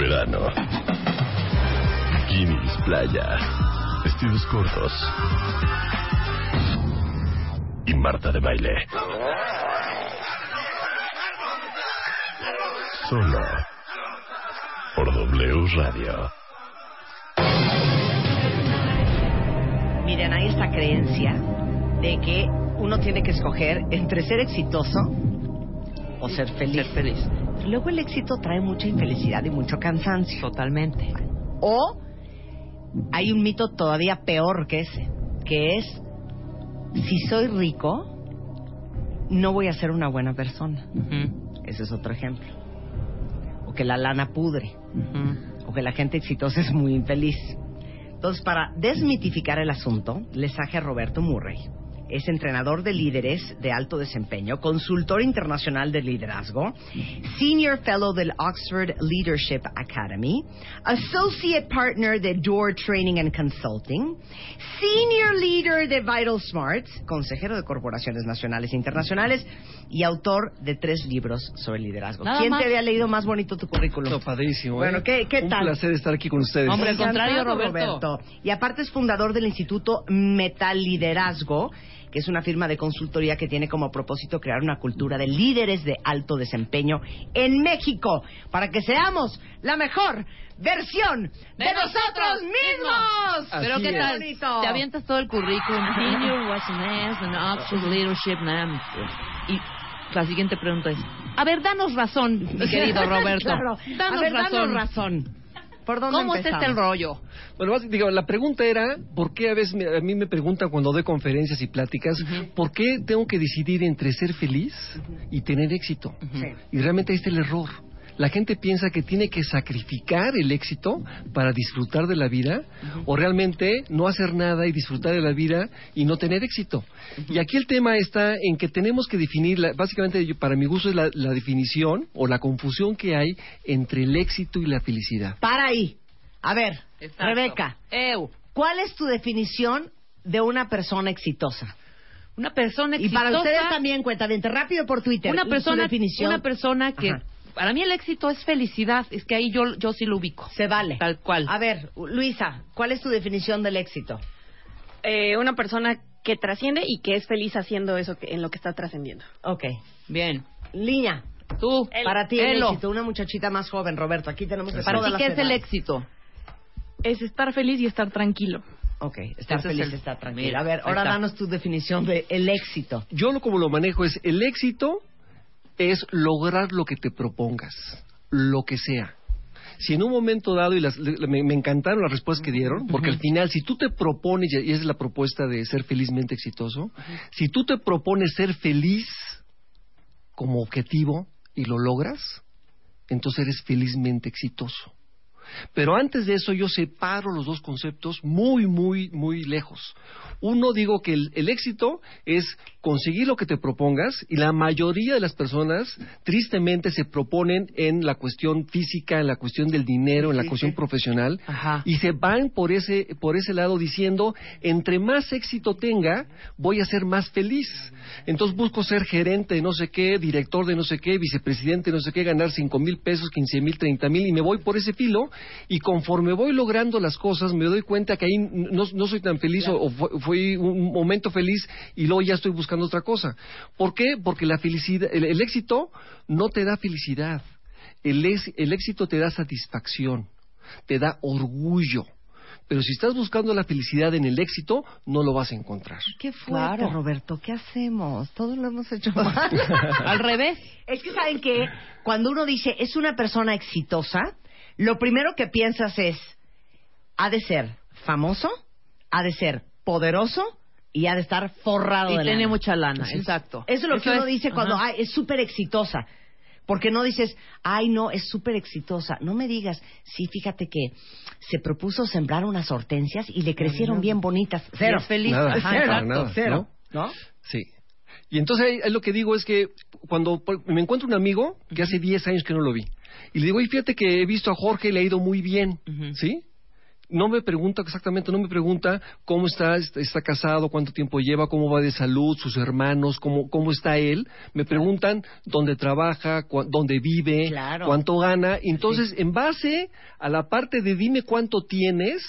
Verano. Bikinis, playa, vestidos cortos. Y Marta de Baile. Solo por W Radio. Miren, hay esta creencia de que uno tiene que escoger entre ser exitoso o ser feliz. Ser feliz. Luego el éxito trae mucha infelicidad y mucho cansancio. Totalmente. O hay un mito todavía peor que ese, que es, si soy rico, no voy a ser una buena persona. Ese es otro ejemplo. O que la lana pudre. o que la gente exitosa es muy infeliz. Entonces, para desmitificar el asunto, les traje a Roberto Murray. Es entrenador de líderes de alto desempeño, consultor internacional de liderazgo, senior fellow del Oxford Leadership Academy, associate partner de Door Training and Consulting, senior leader de Vital Smarts, consejero de corporaciones nacionales e internacionales y autor de tres libros sobre liderazgo. Nada ¿Quién más. te había leído más bonito tu currículum? Está padrísimo. Bueno, ¿eh? ¿qué- qué Un tal? placer estar aquí con ustedes. Hombre, al contrario, Roberto. Y aparte es fundador del Instituto Metal Liderazgo, que es una firma de consultoría que tiene como propósito crear una cultura de líderes de alto desempeño en México, para que seamos la mejor versión de, De nosotros nosotros mismos. Así Pero ¿qué tal? bonito. Te avientas todo el currículum. Senior, and Oxford Leadership. nam. Y la siguiente pregunta es, a ver, danos razón, mi querido Roberto. Claro. Danos A ver, razón. danos razón. ¿Por dónde ¿Cómo está este el empezamos? rollo? Bueno, más- digo, la pregunta era, ¿por qué a veces me- a mí me preguntan cuando doy conferencias y pláticas, ¿por qué tengo que decidir entre ser feliz y tener éxito? Sí. Y realmente ahí está el error. La gente piensa que tiene que sacrificar el éxito para disfrutar de la vida o realmente no hacer nada y disfrutar de la vida y no tener éxito. Y aquí el tema está en que tenemos que definir, la- básicamente yo- para mi gusto es la, la definición o la confusión que hay entre el éxito y la felicidad. Para ahí. A ver, Exacto. Rebeca, Eu, ¿cuál es tu definición de una persona exitosa? una persona Y exitosa. para ustedes también, cuenta bien, rápido por Twitter. Una su persona, definición. una persona que... Ajá. Para mí el éxito es felicidad. Es que ahí yo, yo sí lo ubico. Se vale. Tal cual. A ver, Luisa, ¿cuál es tu definición del éxito? eh, una persona que trasciende y que es feliz haciendo eso que, en lo que está trascendiendo. Ok. Bien. Línea, Tú, para ti el éxito, una muchachita más joven, Roberto. Aquí tenemos de para ti, ¿qué es el éxito? Es estar feliz y estar tranquilo. Ok, estar feliz, el- estar tranquilo. Mira, a ver, ahora danos tu definición de el éxito. Yo lo como lo manejo es el éxito es lograr lo que te propongas, lo que sea. Si en un momento dado, y las- me, me encantaron las respuestas que dieron, porque al final, si tú te propones, y esa es la propuesta de ser felizmente exitoso, si tú te propones ser feliz como objetivo y lo logras, entonces eres felizmente exitoso. Pero antes de eso yo separo los dos conceptos muy, muy, muy lejos. Uno digo que el, el éxito es conseguir lo que te propongas y la mayoría de las personas tristemente se proponen en la cuestión física, en la cuestión del dinero, en la Sí, cuestión sí. profesional Ajá. y se van por ese, por ese lado diciendo, entre más éxito tenga, voy a ser más feliz. Entonces busco ser gerente de no sé qué, director de no sé qué, vicepresidente de no sé qué, ganar cinco mil pesos, quince mil, treinta mil, y me voy por ese filo, y conforme voy logrando las cosas, me doy cuenta que ahí no, no soy tan feliz o, o fue, fue un momento feliz y luego ya estoy buscando otra cosa. ¿Por qué? Porque la felicidad, el, el éxito no te da felicidad. El, es- el éxito te da satisfacción, te da orgullo. Pero si estás buscando la felicidad en el éxito, no lo vas a encontrar. Qué fuerte, Claro. Roberto. ¿Qué hacemos? Todos lo hemos hecho mal. Al revés. Es que saben que cuando uno dice es una persona exitosa, lo primero que piensas es ha de ser famoso, ha de ser poderoso y ha de estar forrado Y de tiene lana. mucha lana, exacto. Eso es lo que uno es, dice cuando. "Ay, es súper exitosa. Porque no dices, ay, no, es súper exitosa. No me digas, sí, fíjate que se propuso sembrar unas hortensias y le crecieron bien bonitas. Cero. Y es feliz. Nada, Ajá, para exacto. nada, Cero. ¿no? ¿No? Sí. Y entonces ahí- lo que digo es que cuando me encuentro un amigo que hace 10 años que no lo vi, y le digo, oye, fíjate que he visto a Jorge y le ha ido muy bien. ¿sí? No me pregunta exactamente, no me pregunta cómo está, está, casado, cuánto tiempo lleva, cómo va de salud, sus hermanos, cómo, cómo está él. Me preguntan dónde trabaja, cua- dónde vive, Claro. cuánto gana. Entonces, en base a la parte de dime cuánto tienes,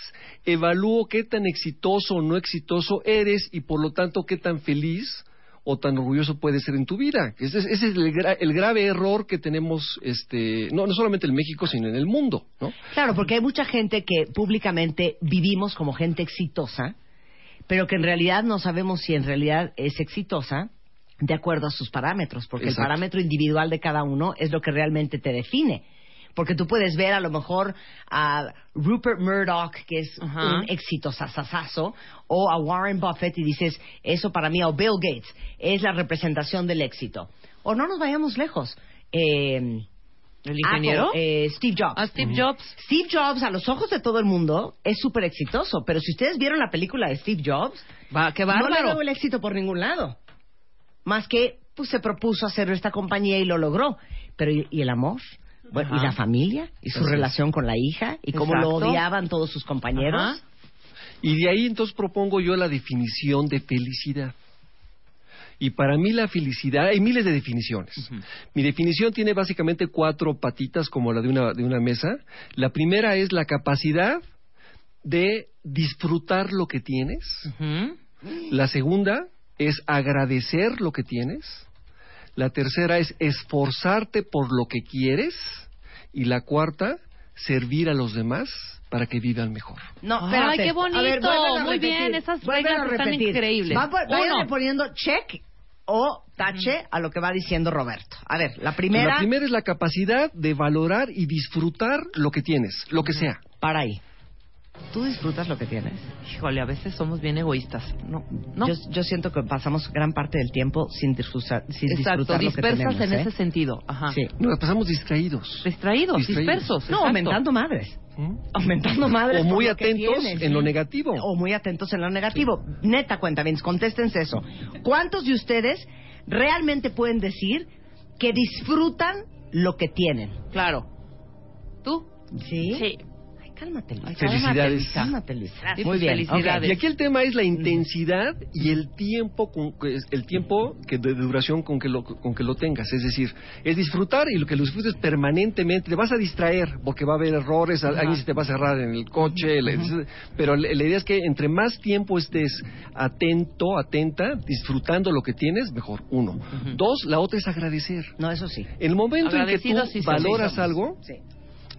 evalúo qué tan exitoso o no exitoso eres y por lo tanto qué tan feliz o tan orgulloso puedes ser en tu vida. Ese es, ese es el, gra- el grave error que tenemos, este, no, no solamente en México, sino en el mundo, ¿no? Claro, porque hay mucha gente que públicamente vivimos como gente exitosa, pero que en realidad no sabemos si en realidad es exitosa de acuerdo a sus parámetros, porque Exacto. el parámetro individual de cada uno es lo que realmente te define. Porque tú puedes ver a lo mejor a Rupert Murdoch, que es un éxito sasasazo, o a Warren Buffett y dices, eso para mí, o Bill Gates, es la representación del éxito. O no nos vayamos lejos. Eh, ¿El ingeniero? Apple, eh, Steve Jobs. A Steve Jobs. Steve Jobs, a los ojos de todo el mundo, es súper exitoso. Pero si ustedes vieron la película de Steve Jobs, Va, qué no le veo el éxito por ningún lado. Más que, pues se propuso hacer esta compañía y lo logró. Pero, ¿y, y el amor? Bueno, ¿Y la familia? ¿Y su relación con la hija? ¿Y cómo lo odiaban todos sus compañeros? Ajá. Y de ahí entonces propongo yo la definición de felicidad. Y para mí la felicidad, hay miles de definiciones. Mi definición tiene básicamente cuatro patitas como la de una, de una mesa. La primera es la capacidad de disfrutar lo que tienes. La segunda es agradecer lo que tienes. La tercera es esforzarte por lo que quieres. Y la cuarta, servir a los demás para que vivan mejor. No, Ay, espérate. qué bonito. A ver, a Muy repetir. bien, esas reglas están increíbles. Va, váyanle Uno. poniendo check o tache a lo que va diciendo Roberto. A ver, la primera, La primera es la capacidad de valorar y disfrutar lo que tienes, lo que sea. para ahí. ¿Tú disfrutas lo que tienes? Híjole, a veces somos bien egoístas. No, no. Yo, yo siento que pasamos gran parte del tiempo sin disfrutar, sin Exacto, disfrutar lo que dispersas tenemos. en ¿eh? ese sentido. Ajá. Sí. Nos pasamos distraídos. Distraídos, Distraídos. dispersos. No, exacto. aumentando madres. ¿Mm? Aumentando madres. O muy atentos tienes. en lo negativo. O muy atentos en lo negativo. Neta, cuenta bien, contéstense eso. ¿Cuántos de ustedes realmente pueden decir que disfrutan lo que tienen? Claro. ¿Tú? ¿Sí? Sí. Cálmate. Felicidades. Cálmate, Muy bien. felicidades. Y aquí el tema es la intensidad y el tiempo con, que- el tiempo que de duración con que lo con que lo tengas, es decir, es disfrutar y lo que lo disfrutes permanentemente, te vas a distraer porque va a haber errores, al- alguien se te va a cerrar en el coche, le- pero la, la idea es que entre más tiempo estés atento, atenta, disfrutando lo que tienes, mejor. Uno. Dos, la otra es agradecer. No, eso sí. El momento en que tú sí valoras algo, Sí.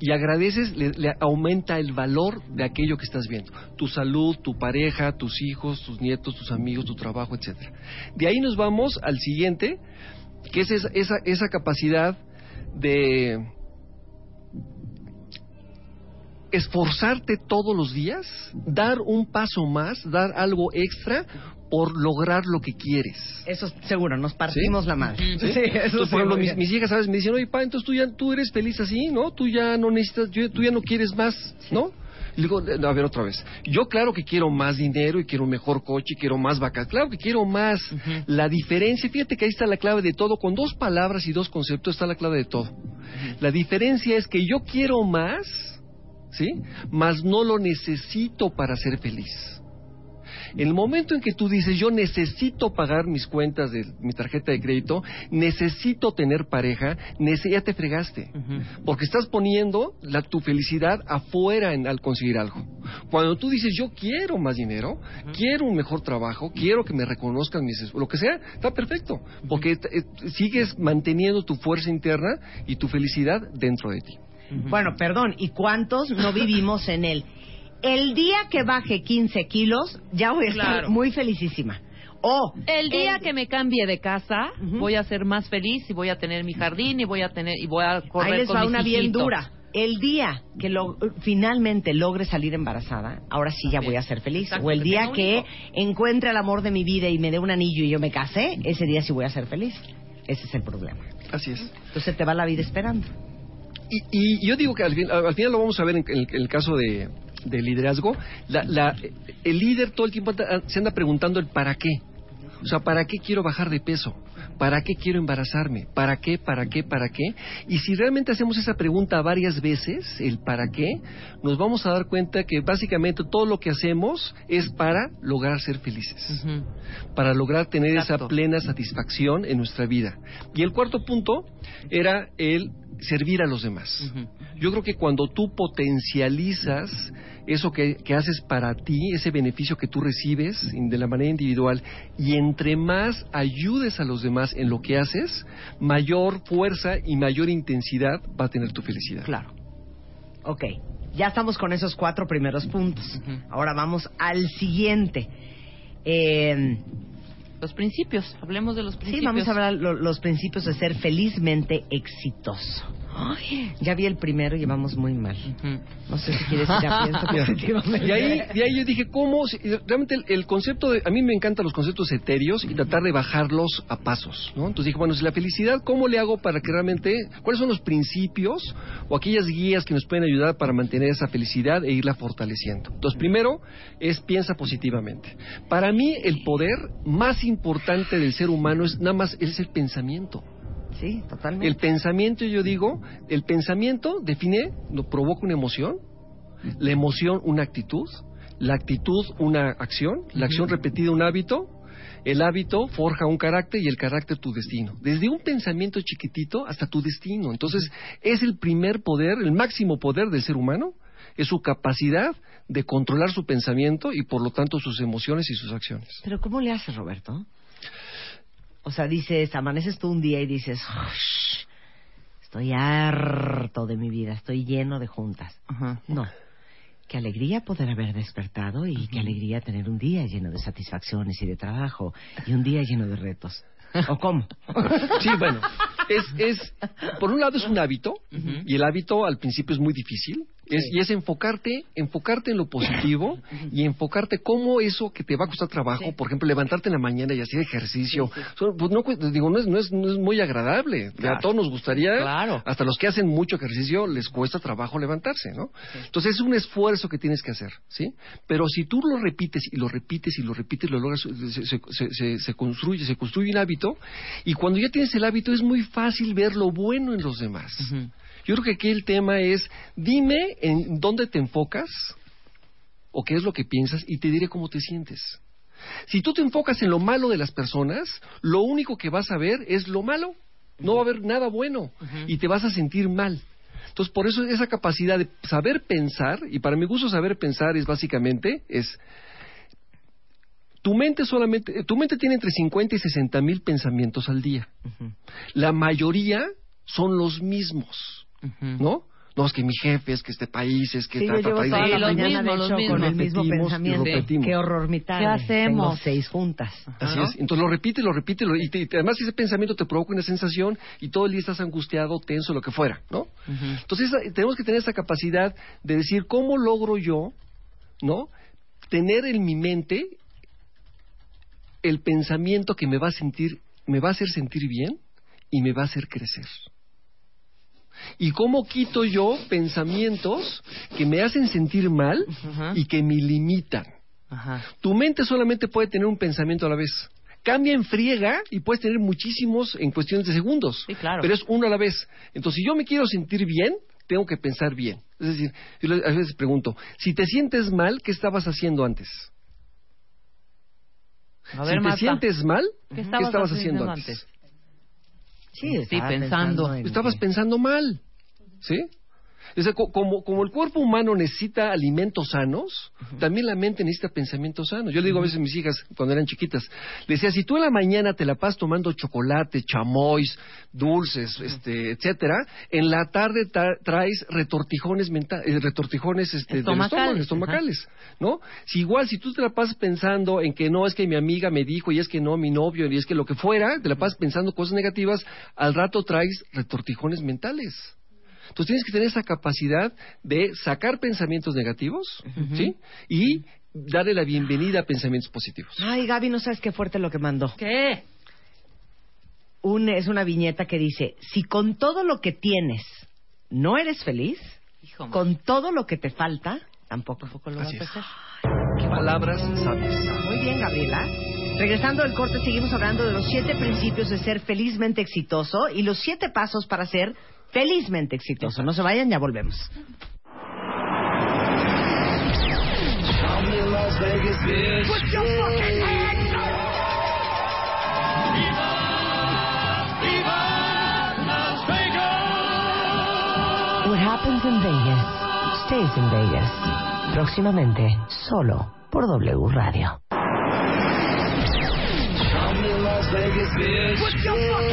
Y agradeces, le, aumenta el valor de aquello que estás viendo. Tu salud, tu pareja, tus hijos, tus nietos, tus amigos, tu trabajo, etcétera. De ahí nos vamos al siguiente, que es esa, esa, esa capacidad de esforzarte todos los días, dar un paso más, dar algo extra por lograr lo que quieres. Eso seguro, nos partimos ¿Sí? la madre. ¿Sí? eso Entonces, por ejemplo, mis, mis hijas, ¿sabes? Me dicen, oye, pa, entonces tú ya tú eres feliz así, ¿no? Tú ya no necesitas, tú ya no quieres más, ¿no? Y digo, "Eh, a ver, otra vez. Yo claro que quiero más dinero y quiero un mejor coche y quiero más vacas. Claro que quiero más. La diferencia, fíjate que ahí está la clave de todo. Con dos palabras y dos conceptos está la clave de todo. La diferencia es que yo quiero más, ¿sí? Mas no lo necesito para ser feliz. En el momento en que tú dices, yo necesito pagar mis cuentas de mi tarjeta de crédito, necesito tener pareja, ya te fregaste. Porque estás poniendo la, tu felicidad afuera en- al conseguir algo. Cuando tú dices, yo quiero más dinero, quiero un mejor trabajo, quiero que me reconozcan mis lo que sea, está perfecto. Porque eh, sigues manteniendo tu fuerza interna y tu felicidad dentro de ti. Bueno, perdón, ¿y cuántos no vivimos en el el día que baje 15 kilos, ya voy a estar Claro. muy felicísima. O El día el- que me cambie de casa, Ujú. voy a ser más feliz y voy a tener mi jardín y voy a tener y voy a correr Ahí les con va mis una bien hijitos. dura. El día que lo- finalmente logre salir embarazada, ahora sí ya voy a ser feliz. Exacto, o el que día tenga que encuentre el amor de mi vida y me dé un anillo y yo me case, ese día sí voy a ser feliz. Ese es el problema. Así es. Entonces te va la vida esperando. Y, y yo digo que al, fin- al final lo vamos a ver en, el, en el caso de, de liderazgo. La- la- el líder todo el tiempo se anda preguntando el para qué. O sea, ¿para qué quiero bajar de peso? ¿Para qué quiero embarazarme? ¿Para qué? ¿Para qué? ¿Para qué? Y si realmente hacemos esa pregunta varias veces, el para qué, nos vamos a dar cuenta que básicamente todo lo que hacemos es para lograr ser felices para lograr tener esa plena satisfacción en nuestra vida. Y el cuarto punto era el servir a los demás. Yo creo que cuando tú potencializas eso que, que haces para ti, ese beneficio que tú recibes de la manera individual, y entre más ayudes a los demás en lo que haces, mayor fuerza y mayor intensidad va a tener tu felicidad. Claro. Ok, ya estamos con esos cuatro primeros puntos. Ahora vamos al siguiente. Eh, Los principios, hablemos de los principios. sí, vamos a hablar lo- los principios de ser felizmente exitoso. Ya vi el primero y vamos muy mal. No sé si quieres ir a pienso positivamente. Y ahí, de ahí yo dije, ¿cómo? Realmente el, el concepto de... A mí me encantan los conceptos etéreos y tratar de bajarlos a pasos, ¿no? Entonces dije, bueno, si la felicidad, ¿cómo le hago para que realmente... ¿Cuáles son los principios o aquellas guías que nos pueden ayudar para mantener esa felicidad e irla fortaleciendo? Entonces, primero es piensa positivamente. Para mí, el poder más importante del ser humano es nada más, es el pensamiento. Sí, totalmente. El pensamiento, yo digo, el pensamiento define, provoca una emoción, la emoción una actitud, la actitud una acción, la acción repetida un hábito, el hábito forja un carácter y el carácter tu destino. Desde un pensamiento chiquitito hasta tu destino. Entonces, es el primer poder, el máximo poder del ser humano, es su capacidad de controlar su pensamiento y por lo tanto sus emociones y sus acciones. Pero ¿cómo le haces, Roberto? O sea, dices, amaneces tú un día y dices, "Ush, estoy harto de mi vida, estoy lleno de juntas. Ajá. No. Qué alegría poder haber despertado y qué alegría tener un día lleno de satisfacciones y de trabajo y un día lleno de retos. ¿O cómo? Sí, bueno, es, es, por un lado es un hábito, y el hábito al principio es muy difícil, es, y es enfocarte, enfocarte en lo positivo, y enfocarte cómo eso que te va a costar trabajo, por ejemplo, levantarte en la mañana y hacer ejercicio, pues no, cu- digo, no es, no es, no es muy agradable, a todos nos gustaría, Claro. hasta los que hacen mucho ejercicio les cuesta trabajo levantarse, ¿no? Entonces es un esfuerzo que tienes que hacer, ¿sí? Pero si tú lo repites y lo repites y lo repites, lo logras, se, se- se- se- se construye, se construye un hábito, y cuando ya tienes el hábito es muy fácil ver lo bueno en los demás. Ujú. Yo creo que aquí el tema es, dime en dónde te enfocas o qué es lo que piensas y te diré cómo te sientes. Si tú te enfocas en lo malo de las personas, lo único que vas a ver es lo malo. No va a haber nada bueno y te vas a sentir mal. Entonces, por eso esa capacidad de saber pensar, y para mi gusto saber pensar es básicamente, es tu mente solamente, tu mente tiene entre 50 y 60 mil pensamientos al día. La mayoría son los mismos, ¿no? No, es que mi jefe, es que este país, es que... Sí, ta, yo ta, llevo ta, y- toda Sí, la mañana, de hecho, con el mismo pensamiento. Qué horror mi tarde. ¿Qué hacemos? Tengo seis juntas. Así ¿no? es. Entonces lo repite, lo repite, lo- y, te- te- además ese pensamiento te provoca una sensación y todo el día estás angustiado, tenso, lo que fuera, ¿no? Entonces esa- tenemos que tener esa capacidad de decir cómo logro yo, ¿no? Tener en mi mente el pensamiento que me va a sentir, me va a hacer sentir bien y me va a hacer crecer. ¿Y cómo quito yo pensamientos que me hacen sentir mal y que me limitan? Ajá. Tu mente solamente puede tener un pensamiento a la vez. Cambia en friega y puedes tener muchísimos en cuestiones de segundos. Sí, claro. Pero es uno a la vez. Entonces, si yo me quiero sentir bien, tengo que pensar bien. Es decir, yo a veces pregunto, si te sientes mal, ¿qué estabas haciendo antes? A ver, si te Marta, sientes mal, ¿qué ¿qué estabas estabas, haciendo haciendo antes? antes? Sí, Sí, estaba pensando. en- Estabas pensando mal. ¿Sí? O sea, co- como, como el cuerpo humano necesita alimentos sanos, también la mente necesita pensamientos sanos. Yo le digo a veces a mis hijas, cuando eran chiquitas, decía, si tú en la mañana te la pasas tomando chocolate, chamois, dulces, este, etcétera, en la tarde tra- traes retortijones menta- eh, retortijones este, del Estomacales, estómago, estomacales, ¿no? Si igual, si tú te la pasas pensando en que no, es que mi amiga me dijo, y es que no, mi novio, y es que lo que fuera, te la pasas pensando cosas negativas, al rato traes retortijones mentales. Entonces tienes que tener esa capacidad de sacar pensamientos negativos, ¿sí? Y darle la bienvenida a pensamientos positivos. Ay, Gaby, no sabes qué fuerte lo que mandó. ¿Qué? Un, es una viñeta que dice, si con todo lo que tienes no eres feliz, Hijo, man. con todo lo que te falta, tampoco, tampoco lo vas Así a es. hacer. Palabras sabias. Muy bien, Gabriela. Regresando al corte, seguimos hablando de los siete principios de ser felizmente exitoso y los siete pasos para ser felizmente exitoso. No se vayan, ya volvemos. What happens in Vegas stays in Vegas. Próximamente, solo por W Radio. What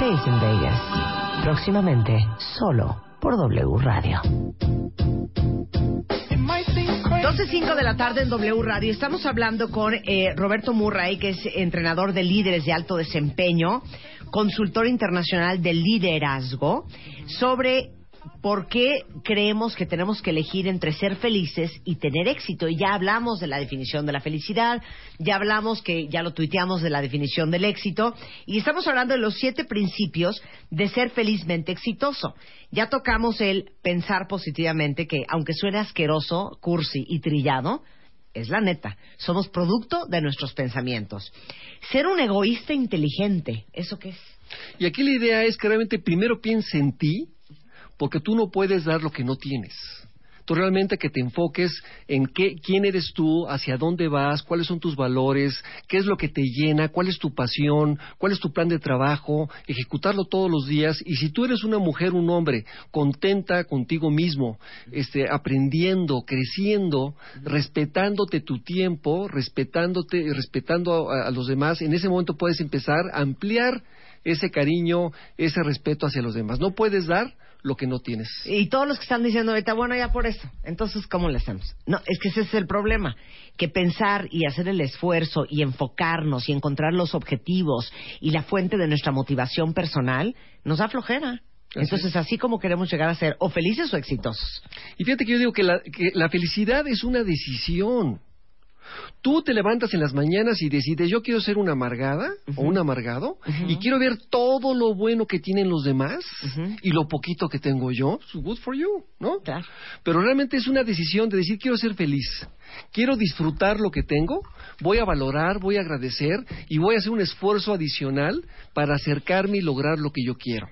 stays in Vegas. Próximamente, solo por W Radio. 12.05 de la tarde en W Radio. Estamos hablando con eh, Roberto Murray, que es entrenador de líderes de alto desempeño, consultor internacional de liderazgo, sobre por qué creemos que tenemos que elegir entre ser felices y tener éxito. Y ya hablamos de la definición de la felicidad, ya hablamos que ya lo tuiteamos de la definición del éxito, y estamos hablando de los siete principios de ser felizmente exitoso. Ya tocamos el pensar positivamente, que aunque suene asqueroso, cursi y trillado, es la neta. Somos producto de nuestros pensamientos. Ser un egoísta inteligente, ¿eso qué es? Y aquí la idea es que realmente primero piense en ti, porque tú no puedes dar lo que no tienes. Tú realmente que te enfoques en qué, quién eres tú, hacia dónde vas, cuáles son tus valores, qué es lo que te llena, cuál es tu pasión, cuál es tu plan de trabajo, ejecutarlo todos los días. Y si tú eres una mujer, un hombre, contenta contigo mismo, este, aprendiendo, creciendo, respetándote tu tiempo, respetándote, respetando a, a los demás, en ese momento puedes empezar a ampliar ese cariño, ese respeto hacia los demás. No puedes dar lo que no tienes. Y todos los que están diciendo ahorita, bueno, ya por eso. Entonces, ¿cómo le hacemos? No, es que ese es el problema. Que pensar y hacer el esfuerzo y enfocarnos y encontrar los objetivos y la fuente de nuestra motivación personal nos da flojera. Entonces, así como queremos llegar a ser o felices o exitosos. Y fíjate que yo digo que la, que la felicidad es una decisión. Tú te levantas en las mañanas y decides, yo quiero ser una amargada o un amargado y quiero ver todo lo bueno que tienen los demás y lo poquito que tengo yo. So good for you, ¿no? Claro. Pero realmente es una decisión de decir, quiero ser feliz, quiero disfrutar lo que tengo, voy a valorar, voy a agradecer y voy a hacer un esfuerzo adicional para acercarme y lograr lo que yo quiero.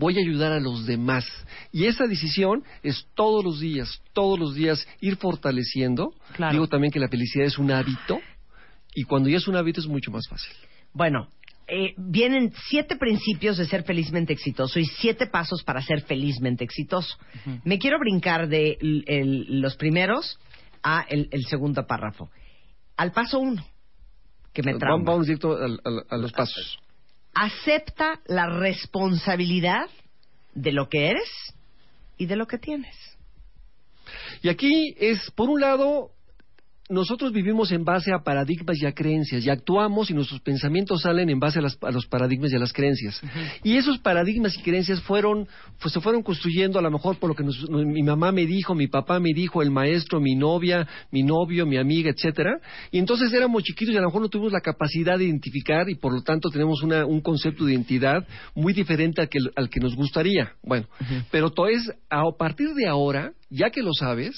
Voy a ayudar a los demás. Y esa decisión es todos los días, todos los días ir fortaleciendo. Claro. Digo también que la felicidad es un hábito y cuando ya es un hábito es mucho más fácil. Bueno, eh, vienen siete principios de ser felizmente exitoso y siete pasos para ser felizmente exitoso. Me quiero brincar de el- los primeros a el, el segundo párrafo. Al paso uno, que me Vamos, trauma. vamos directo a los pasos. Acepta la responsabilidad de lo que eres y de lo que tienes. Y aquí es, por un lado, nosotros vivimos en base a paradigmas y a creencias, y actuamos y nuestros pensamientos salen en base a, las- a los paradigmas y a las creencias. Y esos paradigmas y creencias fueron, pues, se fueron construyendo a lo mejor por lo que nos- mi mamá me dijo, mi papá me dijo, el maestro, mi novia, mi novio, mi amiga, etcétera. Y entonces éramos chiquitos y a lo mejor no tuvimos la capacidad de identificar y por lo tanto tenemos una- un concepto de identidad muy diferente al que, al que nos gustaría. Bueno, pero to- es a partir de ahora, ya que lo sabes,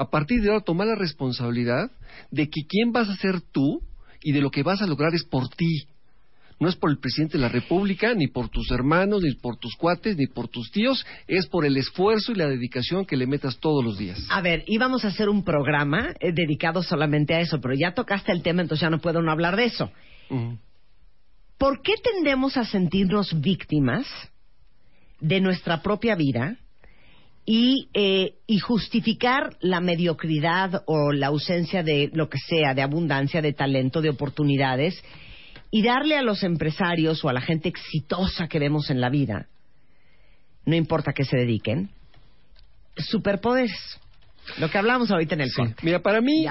a partir de ahora tomar la responsabilidad de que quién vas a ser tú y de lo que vas a lograr es por ti. No es por el presidente de la República, ni por tus hermanos, ni por tus cuates, ni por tus tíos. Es por el esfuerzo y la dedicación que le metas todos los días. A ver, íbamos a hacer un programa eh, dedicado solamente a eso, pero ya tocaste el tema, entonces ya no puedo no hablar de eso. ¿Por qué tendemos a sentirnos víctimas de nuestra propia vida y, eh, y justificar la mediocridad o la ausencia de lo que sea, de abundancia, de talento, de oportunidades, y darle a los empresarios o a la gente exitosa que vemos en la vida, no importa que se dediquen, superpoderes? Lo que hablamos ahorita en el Sí. corte. Mira, para mí,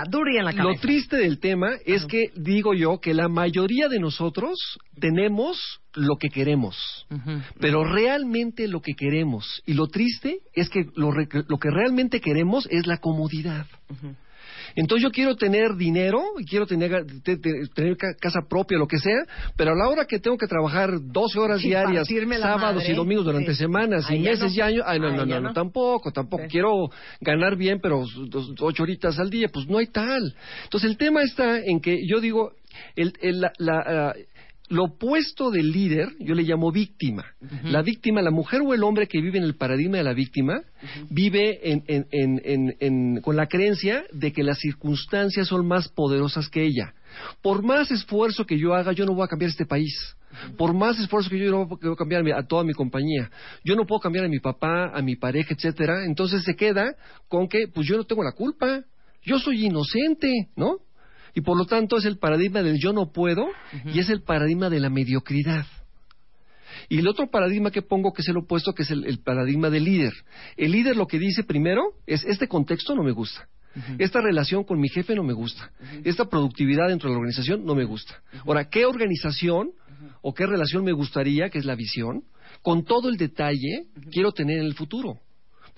lo triste del tema es que digo yo que la mayoría de nosotros tenemos lo que queremos. Pero realmente lo que queremos, y lo triste es que lo, lo que realmente queremos es la comodidad. Entonces yo quiero tener dinero, y quiero tener, te- te- tener ca- casa propia, lo que sea, pero a la hora que tengo que trabajar 12 horas Sí, diarias, sábados madre. y domingos durante Sí. semanas y meses no. y años, ay no, no, no, no, tampoco, tampoco. Sí. Quiero ganar bien, pero dos- ocho horitas al día, pues no hay tal. Entonces el tema está en que yo digo, el, el- la- la, lo opuesto del líder, yo le llamo víctima. La víctima, la mujer o el hombre que vive en el paradigma de la víctima, vive en- en- en- en- en- con la creencia de que las circunstancias son más poderosas que ella. Por más esfuerzo que yo haga, yo no voy a cambiar este país. Por más esfuerzo que yo no puedo cambiar a toda mi compañía, yo no puedo cambiar a mi papá, a mi pareja, etcétera. Entonces se queda con que, pues yo no tengo la culpa, yo soy inocente, ¿no? Y por lo tanto es el paradigma del yo no puedo y es el paradigma de la mediocridad. Y el otro paradigma que pongo, que es el opuesto, que es el, el paradigma del líder. El líder lo que dice primero es, este contexto no me gusta. Esta relación con mi jefe no me gusta. Esta productividad dentro de la organización no me gusta. Ahora, ¿qué organización o qué relación me gustaría, que es la visión, con todo el detalle quiero tener en el futuro?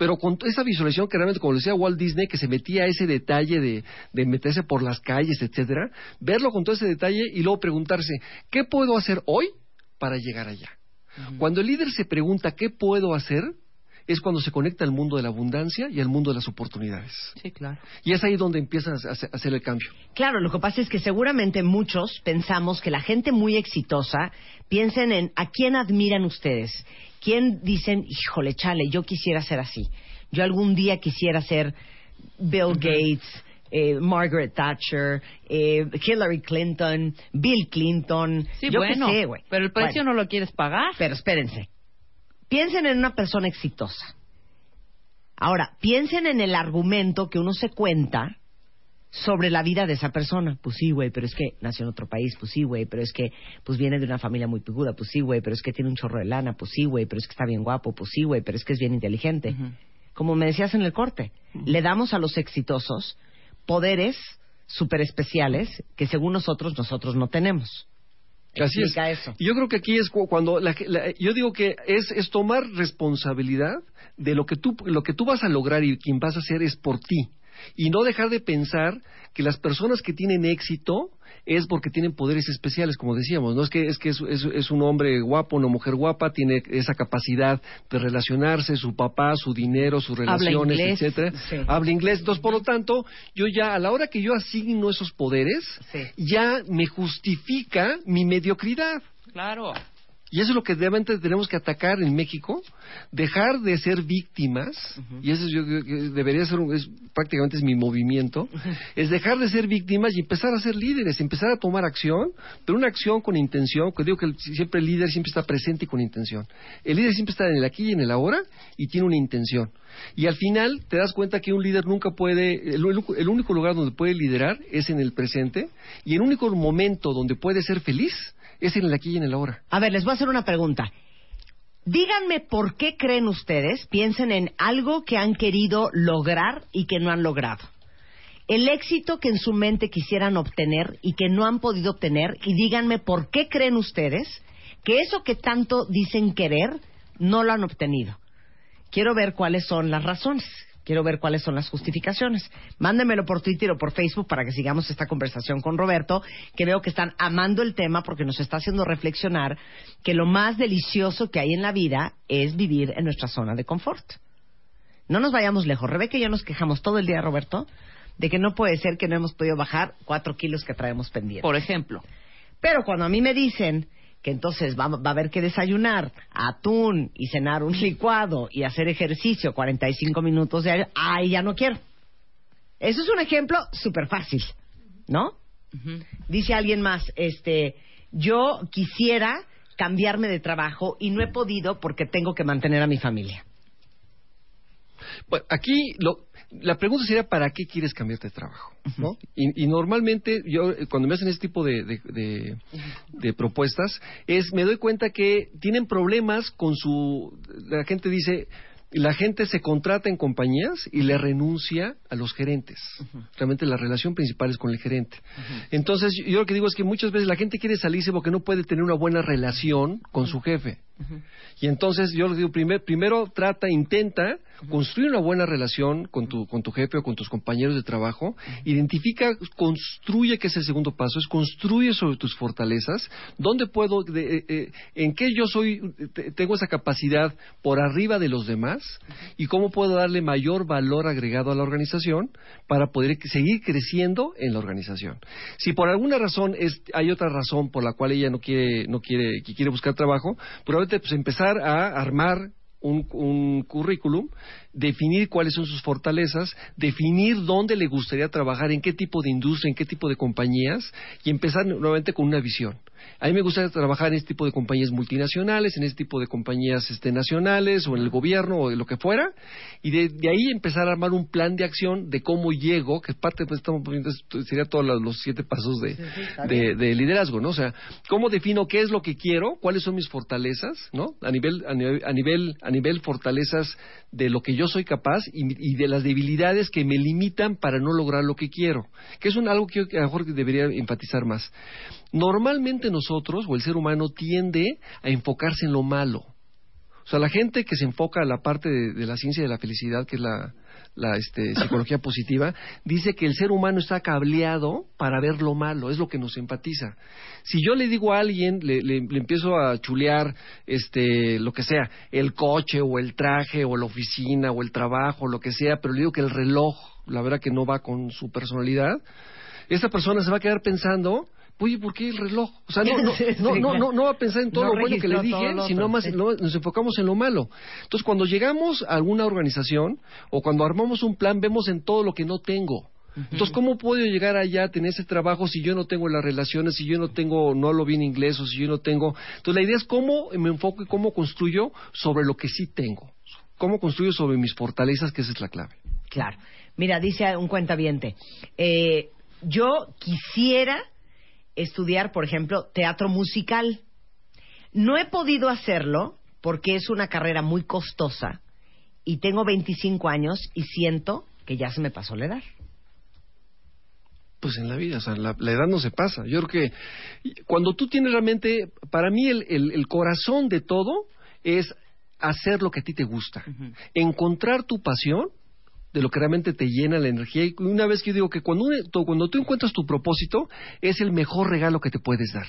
Pero con esa visualización que realmente, como decía Walt Disney, que se metía a ese detalle de, de meterse por las calles, etcétera, verlo con todo ese detalle y luego preguntarse, ¿qué puedo hacer hoy para llegar allá? Cuando el líder se pregunta qué puedo hacer, es cuando se conecta al mundo de la abundancia y al mundo de las oportunidades. Sí, claro. Y es ahí donde empiezas a hacer- a hacer el cambio. Claro, lo que pasa es que seguramente muchos pensamos que la gente muy exitosa piensen en a quién admiran ustedes, quién dicen, híjole, chale, yo quisiera ser así, yo algún día quisiera ser Bill Gates, eh, Margaret Thatcher, eh, Hillary Clinton, Bill Clinton, Sí, yo bueno. qué sé, güey. Pero el precio Bueno, no lo quieres pagar. Pero espérense, piensen en una persona exitosa. Ahora, piensen en el argumento que uno se cuenta sobre la vida de esa persona. Pues sí, güey, pero es que nació en otro país. Pues sí, güey, pero es que pues viene de una familia muy picuda. Pues sí, güey, pero es que tiene un chorro de lana. Pues sí, güey, pero es que está bien guapo. Pues sí, güey, pero es que es bien inteligente. Como me decías en el corte, le damos a los exitosos poderes super especiales que según nosotros nosotros no tenemos. Así es. Eso. Yo creo que aquí es cu- cuando la yo digo que es, es tomar responsabilidad de lo que tú lo que tú vas a lograr y quien vas a hacer es por ti y no dejar de pensar que las personas que tienen éxito es porque tienen poderes especiales, como decíamos, no es que es que es, es- es un hombre guapo, una mujer guapa, tiene esa capacidad de relacionarse, su papá, su dinero, sus Habla relaciones, inglés, etcétera, sí. habla inglés, entonces por lo tanto, yo ya a la hora que yo asigno esos poderes, Sí. ya me justifica mi mediocridad. Claro. Y eso es lo que realmente tenemos que atacar en México, dejar de ser víctimas, y eso yo que debería ser, un- es, prácticamente es mi movimiento, es dejar de ser víctimas y empezar a ser líderes, empezar a tomar acción, pero una acción con intención, que digo que el- siempre el líder siempre está presente y con intención. El líder siempre está en el aquí y en el ahora y tiene una intención. Y al final te das cuenta que un líder nunca puede, el, el- el único lugar donde puede liderar es en el presente y el único momento donde puede ser feliz es en el aquí y en el ahora. A ver, les voy a hacer una pregunta. Díganme por qué creen ustedes, piensen en algo que han querido lograr y que no han logrado. El éxito que en su mente quisieran obtener y que no han podido obtener y díganme por qué creen ustedes que eso que tanto dicen querer no lo han obtenido. Quiero ver cuáles son las razones. Quiero ver cuáles son las justificaciones. Mándenmelo por Twitter o por Facebook para que sigamos esta conversación con Roberto, que veo que están amando el tema porque nos está haciendo reflexionar que lo más delicioso que hay en la vida es vivir en nuestra zona de confort. No nos vayamos lejos. Rebeca y yo nos quejamos todo el día, Roberto, de que no puede ser que no hemos podido bajar cuatro kilos que traemos pendientes. Por ejemplo. Pero cuando a mí me dicen que entonces va, va a haber que desayunar atún y cenar un licuado y hacer ejercicio 45 minutos diarios, ay, ya no quiero. Eso es un ejemplo súper fácil, ¿no? Dice alguien más, este, yo quisiera cambiarme de trabajo y no he podido porque tengo que mantener a mi familia. Bueno, aquí lo- la pregunta sería ¿para qué quieres cambiarte de trabajo? ¿no? y, y normalmente yo eh, cuando me hacen este tipo de, de- de- de propuestas es me doy cuenta que tienen problemas con su la gente dice la gente se contrata en compañías y le renuncia a los gerentes. Realmente la relación principal es con el gerente. Entonces, yo lo que digo es que muchas veces la gente quiere salirse porque no puede tener una buena relación con su jefe. Y entonces yo les digo, primer- primero trata, intenta construir una buena relación con tu, con tu jefe o con tus compañeros de trabajo, identifica, construye, que es el segundo paso, es construye sobre tus fortalezas, dónde puedo, de- eh, eh, en qué yo soy, te- tengo esa capacidad por arriba de los demás y cómo puedo darle mayor valor agregado a la organización para poder seguir creciendo en la organización. Si por alguna razón es, hay otra razón por la cual ella no quiere, no quiere, que quiere buscar trabajo, probablemente pues empezar a armar un, un currículum, definir cuáles son sus fortalezas, definir dónde le gustaría trabajar, en qué tipo de industria, en qué tipo de compañías, y empezar nuevamente con una visión. A mí me gusta trabajar en este tipo de compañías multinacionales, en este tipo de compañías este, nacionales, o en el gobierno, o de lo que fuera, y de, de ahí empezar a armar un plan de acción de cómo llego, que parte, pues estamos poniendo, sería todos los, siete pasos de, de, de liderazgo, ¿no? O sea, cómo defino qué es lo que quiero, cuáles son mis fortalezas, ¿no? A nivel, a nivel, a nivel, a nivel fortalezas de lo que yo soy capaz y, y de las debilidades que me limitan para no lograr lo que quiero, que es un, algo que yo a lo mejor debería enfatizar más. Normalmente nosotros, o el ser humano, tiende a enfocarse en lo malo. O sea, la gente que se enfoca a la parte de, de la ciencia de la felicidad, que es la, la este, psicología positiva, dice que el ser humano está cableado para ver lo malo, es lo que nos empatiza. Si yo le digo a alguien, le, le- le empiezo a chulear este, lo que sea, el coche o el traje o la oficina o el trabajo, lo que sea, pero le digo que el reloj, la verdad que no va con su personalidad, esta persona se va a quedar pensando, oye, ¿por qué el reloj? O sea, no, no, no, no, no, no va a pensar en todo No lo bueno que le dije, sino más lo- nos enfocamos en lo malo. Entonces, cuando llegamos a alguna organización o cuando armamos un plan, vemos en todo lo que no tengo. Entonces, ¿cómo puedo llegar allá a tener ese trabajo si yo no tengo las relaciones, si yo no tengo, no hablo bien inglés o si yo no tengo? Entonces, la idea es cómo me enfoco y cómo construyo sobre lo que sí tengo. Cómo construyo sobre mis fortalezas, que esa es la clave. Claro. Mira, dice un cuentaviente, eh, yo quisiera estudiar, por ejemplo, teatro musical. No he podido hacerlo porque es una carrera muy costosa y tengo 25 años y siento que ya se me pasó la edad. Pues en la vida, o sea, la, la edad no se pasa. Yo creo que cuando tú tienes realmente, para mí el, el- el corazón de todo es hacer lo que a ti te gusta, encontrar tu pasión de lo que realmente te llena la energía. Y una vez que yo digo que cuando, cuando tú encuentras tu propósito, es el mejor regalo que te puedes dar.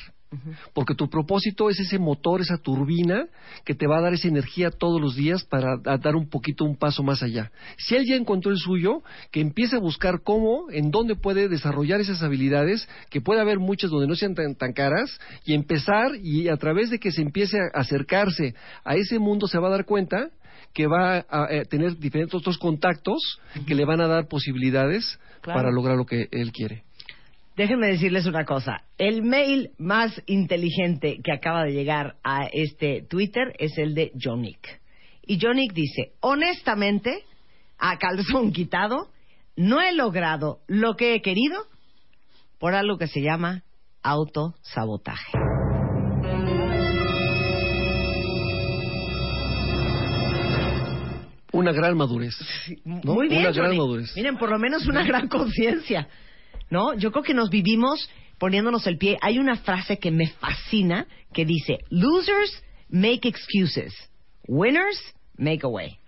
Porque tu propósito es ese motor, esa turbina que te va a dar esa energía todos los días para dar un poquito, un paso más allá. Si él ya encontró el suyo, que empiece a buscar cómo, en dónde puede desarrollar esas habilidades, que puede haber muchas donde no sean tan, tan caras, y empezar, y a través de que se empiece a acercarse a ese mundo, se va a dar cuenta que va a, eh, tener diferentes otros contactos que le van a dar posibilidades Claro. para lograr lo que él quiere. Déjenme decirles una cosa. El mail más inteligente que acaba de llegar a este Twitter es el de Jonik. Y Jonik dice, honestamente, a calzón quitado, no he logrado lo que he querido por algo que se llama autosabotaje. Una gran madurez. ¿no? Muy bien, Una gran madurez. Miren, por lo menos una gran conciencia, ¿no? Yo creo que nos vivimos poniéndonos el pie. Hay una frase que me fascina que dice, losers make excuses, winners make a way.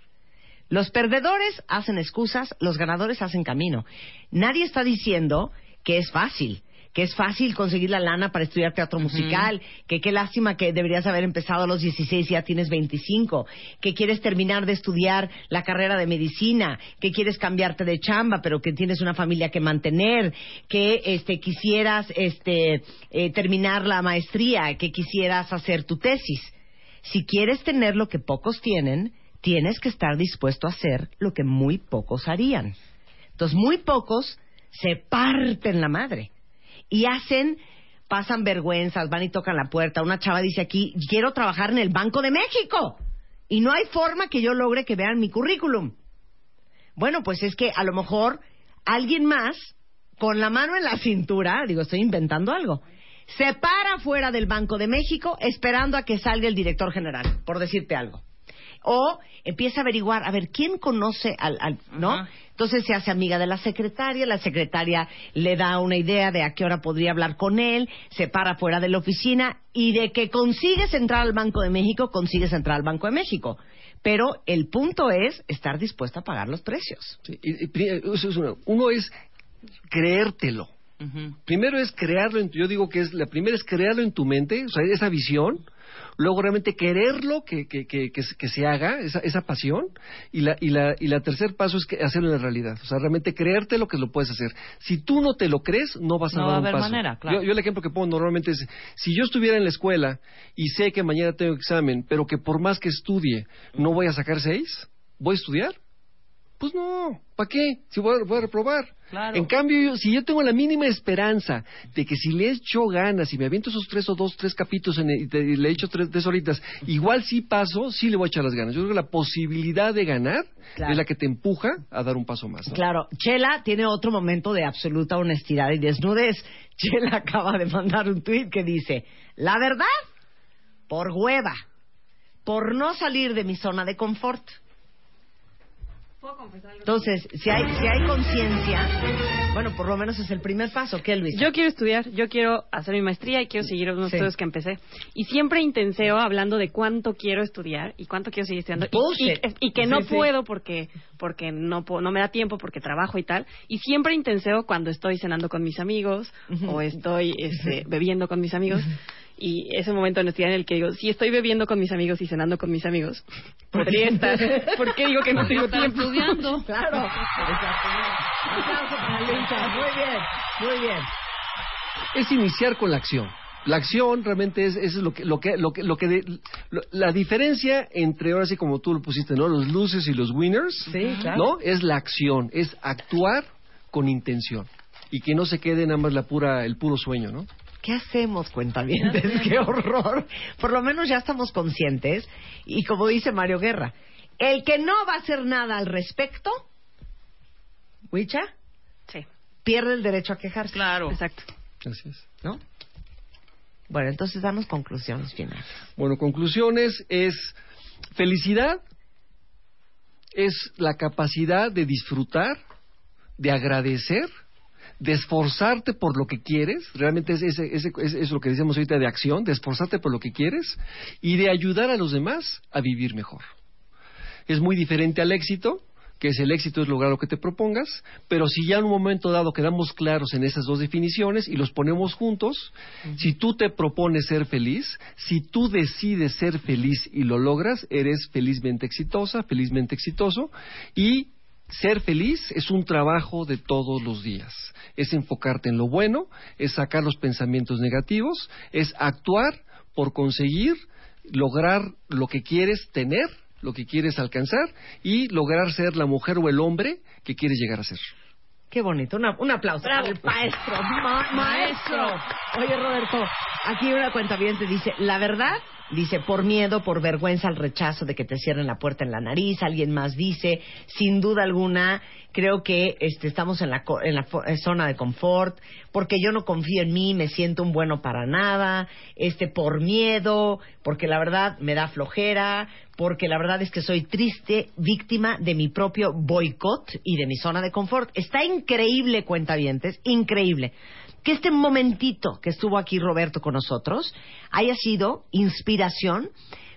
Los perdedores hacen excusas, los ganadores hacen camino. Nadie está diciendo que es fácil, que es fácil conseguir la lana para estudiar teatro musical, que qué lástima que deberías haber empezado a los 16 y ya tienes 25, que quieres terminar de estudiar la carrera de medicina, que quieres cambiarte de chamba, pero que tienes una familia que mantener, que este quisieras este eh, terminar la maestría, que quisieras hacer tu tesis. Si quieres tener lo que pocos tienen, tienes que estar dispuesto a hacer lo que muy pocos harían. Entonces, muy pocos se parten la madre y hacen, pasan vergüenzas, van y tocan la puerta. Una chava dice aquí, quiero trabajar en el Banco de México y no hay forma que yo logre que vean mi currículum. Bueno, pues es que a lo mejor alguien más, con la mano en la cintura, digo, estoy inventando algo, se para fuera del Banco de México esperando a que salga el director general, por decirte algo. O empieza a averiguar, a ver, ¿quién conoce al, al- no? Entonces se hace amiga de la secretaria, la secretaria le da una idea de a qué hora podría hablar con él, se para fuera de la oficina y de que consigues entrar al Banco de México, consigues entrar al Banco de México. Pero el punto es estar dispuesto a pagar los precios. Sí, y- y pri- eso es uno. Uno es creértelo. Primero es crearlo, en tu- yo digo que es la primera es crearlo en tu mente, o sea, esa visión, luego realmente quererlo que, que, que, que, se- haga, esa, esa pasión, y la, y, la, y la tercer paso es que hacerlo en realidad, o sea, realmente creerte lo que lo puedes hacer. Si tú no te lo crees, no vas a No dar va a un haber paso. manera, claro. yo, yo el ejemplo que pongo normalmente es, si yo estuviera en la escuela y sé que mañana tengo examen, pero que por más que estudie no voy a sacar seis, ¿voy a estudiar? Pues no, ¿para qué? Si voy a, voy a reprobar. Claro. En cambio, yo- si yo tengo la mínima esperanza de que si le echo ganas y me aviento esos tres o dos, tres capítulos en el- y, te- y le echo tres, tres horitas, igual sí paso, sí le voy a echar las ganas. Yo creo que la posibilidad de ganar Claro. es la que te empuja a dar un paso más. ¿no? Claro, Chela tiene otro momento de absoluta honestidad y desnudez. Chela acaba de mandar un tuit que dice, la verdad, por hueva, por no salir de mi zona de confort. Entonces, si hay, si hay conciencia, bueno, por lo menos es el primer paso. ¿Qué, Luis? Yo quiero estudiar, yo quiero hacer mi maestría y quiero seguir unos Sí. estudios que empecé. Y siempre intenseo hablando de cuánto quiero estudiar y cuánto quiero seguir estudiando. Y-. Y, y que no Sí, sí. puedo porque porque no puedo- no me da tiempo porque trabajo y tal. Y siempre intenseo cuando estoy cenando con mis amigos o estoy este, bebiendo con mis amigos. Y ese momento en en el que digo, si estoy bebiendo con mis amigos y cenando con mis amigos, podría estar. ¿Por qué digo que no tengo tiempo? estudiando. Claro. Muy bien, muy bien. Es iniciar con la acción. La acción realmente es, es lo que, lo que, lo que, lo que de- lo- la diferencia entre ahora sí como tú lo pusiste, ¿no? Los losers y los winners, Sí, claro. ¿no? Es la acción, es actuar con intención y que no se quede nada más la pura, el puro sueño, ¿no? ¿Qué hacemos, cuentavientes? ¡Qué horror! Por lo menos ya estamos conscientes. Y como dice Mario Guerra, el que no va a hacer nada al respecto, Huicha, Sí, pierde el derecho a quejarse. Claro. exacto. Así es. ¿No? Bueno, entonces danos conclusiones finales. Bueno, conclusiones es felicidad, es la capacidad de disfrutar, de agradecer, de esforzarte por lo que quieres, realmente es, ese- ese- es, es lo que decíamos ahorita de acción, de esforzarte por lo que quieres y de ayudar a los demás a vivir mejor. Es muy diferente al éxito, que es el éxito es lograr lo que te propongas, pero si ya en un momento dado quedamos claros en esas dos definiciones y los ponemos juntos, si tú te propones ser feliz, si tú decides ser feliz y lo logras, eres felizmente exitosa, felizmente exitoso y ser feliz es un trabajo de todos los días. Es enfocarte en lo bueno, es sacar los pensamientos negativos, es actuar por conseguir lograr lo que quieres tener, lo que quieres alcanzar y lograr ser la mujer o el hombre que quieres llegar a ser. Qué bonito. Una- un aplauso para el maestro. Ma- maestro. Oye, Roberto, aquí una cuenta bien te dice, la verdad, dice, por miedo, por vergüenza al rechazo de que te cierren la puerta en la nariz. Alguien más dice, sin duda alguna, creo que este, estamos en la, en la eh, zona de confort, porque yo no confío en mí, me siento un bueno para nada, este, por miedo, porque la verdad me da flojera, porque la verdad es que soy triste, víctima de mi propio boicot y de mi zona de confort. Está increíble, cuentavientes, increíble. Que este momentito que estuvo aquí Roberto con nosotros haya sido inspiración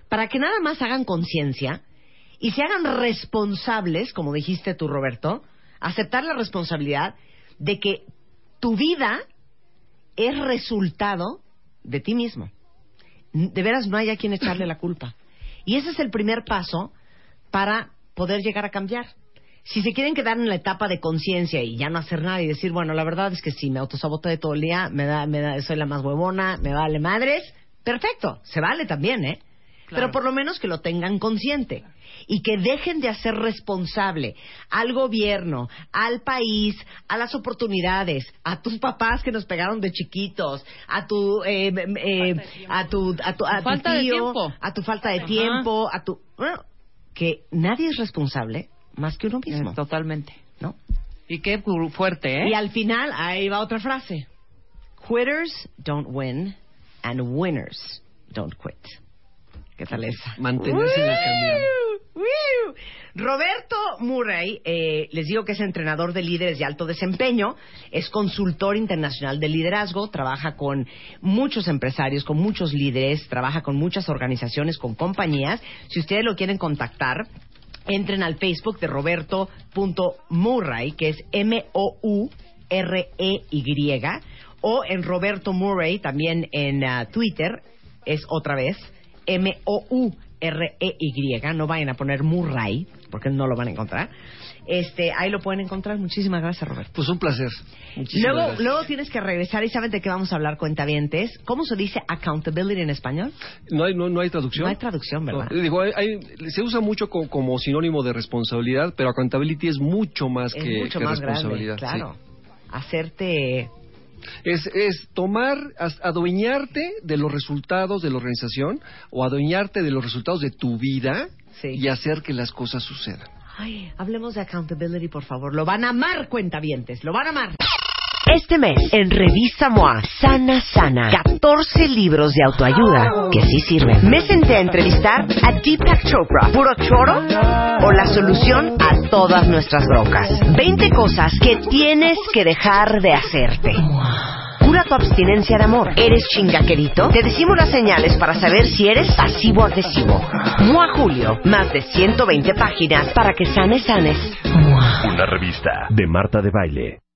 para que nada más hagan conciencia y se hagan responsables, como dijiste tú, Roberto, aceptar la responsabilidad de que tu vida es resultado de ti mismo. De veras no hay a quien echarle la culpa. Y ese es el primer paso para poder llegar a cambiar. Si se quieren quedar en la etapa de conciencia y ya no hacer nada y decir, bueno, la verdad es que si me autosaboté todo el día, me da, me da, soy la más huevona, me vale madres, perfecto, se vale también, ¿eh? Pero por lo menos que lo tengan consciente y que dejen de hacer responsable al gobierno, al país, a las oportunidades, a tus papás que nos pegaron de chiquitos, a tu, eh, eh, a tu, a tu, a tu Falta de tío, a tu falta de Ajá. tiempo, a tu, bueno, que nadie es responsable más que uno mismo, Totalmente. ¿no? Y qué fu- fuerte, ¿eh? Y al final ahí va otra frase: Quitters don't win and winners don't quit. ¿Qué tal esa? Mantenerse en el camino. ¡Woo! Roberto Murray, eh, les digo que es entrenador de líderes de alto desempeño, es consultor internacional de liderazgo, trabaja con muchos empresarios, con muchos líderes, trabaja con muchas organizaciones, con compañías. Si ustedes lo quieren contactar, entren al Facebook de roberto.murray, que es M-O-U-R-E-Y, o en Roberto Murray, también en ah, Twitter, es otra vez M-O-U-R-E-Y. No vayan a poner Murray, porque no lo van a encontrar. Este, ahí lo pueden encontrar. Muchísimas gracias, Roberto. Pues un placer. Muchísimas Luego, gracias. luego tienes que regresar y saben de qué vamos a hablar, cuentavientes. ¿Cómo se dice accountability en español? ¿No hay, no, no hay traducción? No hay traducción, ¿verdad? No, digo, hay- hay- se usa mucho co- como, sinónimo de responsabilidad, pero accountability es mucho más es que, mucho que más grande, responsabilidad. sí. claro. Hacerte Es, es tomar, adueñarte de los resultados de la organización o adueñarte de los resultados de tu vida Sí. y hacer que las cosas sucedan. Ay, hablemos de accountability, por favor. Lo van a amar, cuentavientes. Lo van a amar. Este mes, en Revista MOA, Sana Sana, 14 libros de autoayuda que sí sirven. Me senté a entrevistar a Deepak Chopra, puro choro o la solución a todas nuestras broncas. 20 cosas que tienes que dejar de hacerte. Cura tu abstinencia de amor. ¿Eres chingaquerito? Te decimos las señales para saber si eres pasivo-agresivo. Mua Julio. Más de 120 páginas para que sanes, sanes. Mua. Una revista de Marta de Baile.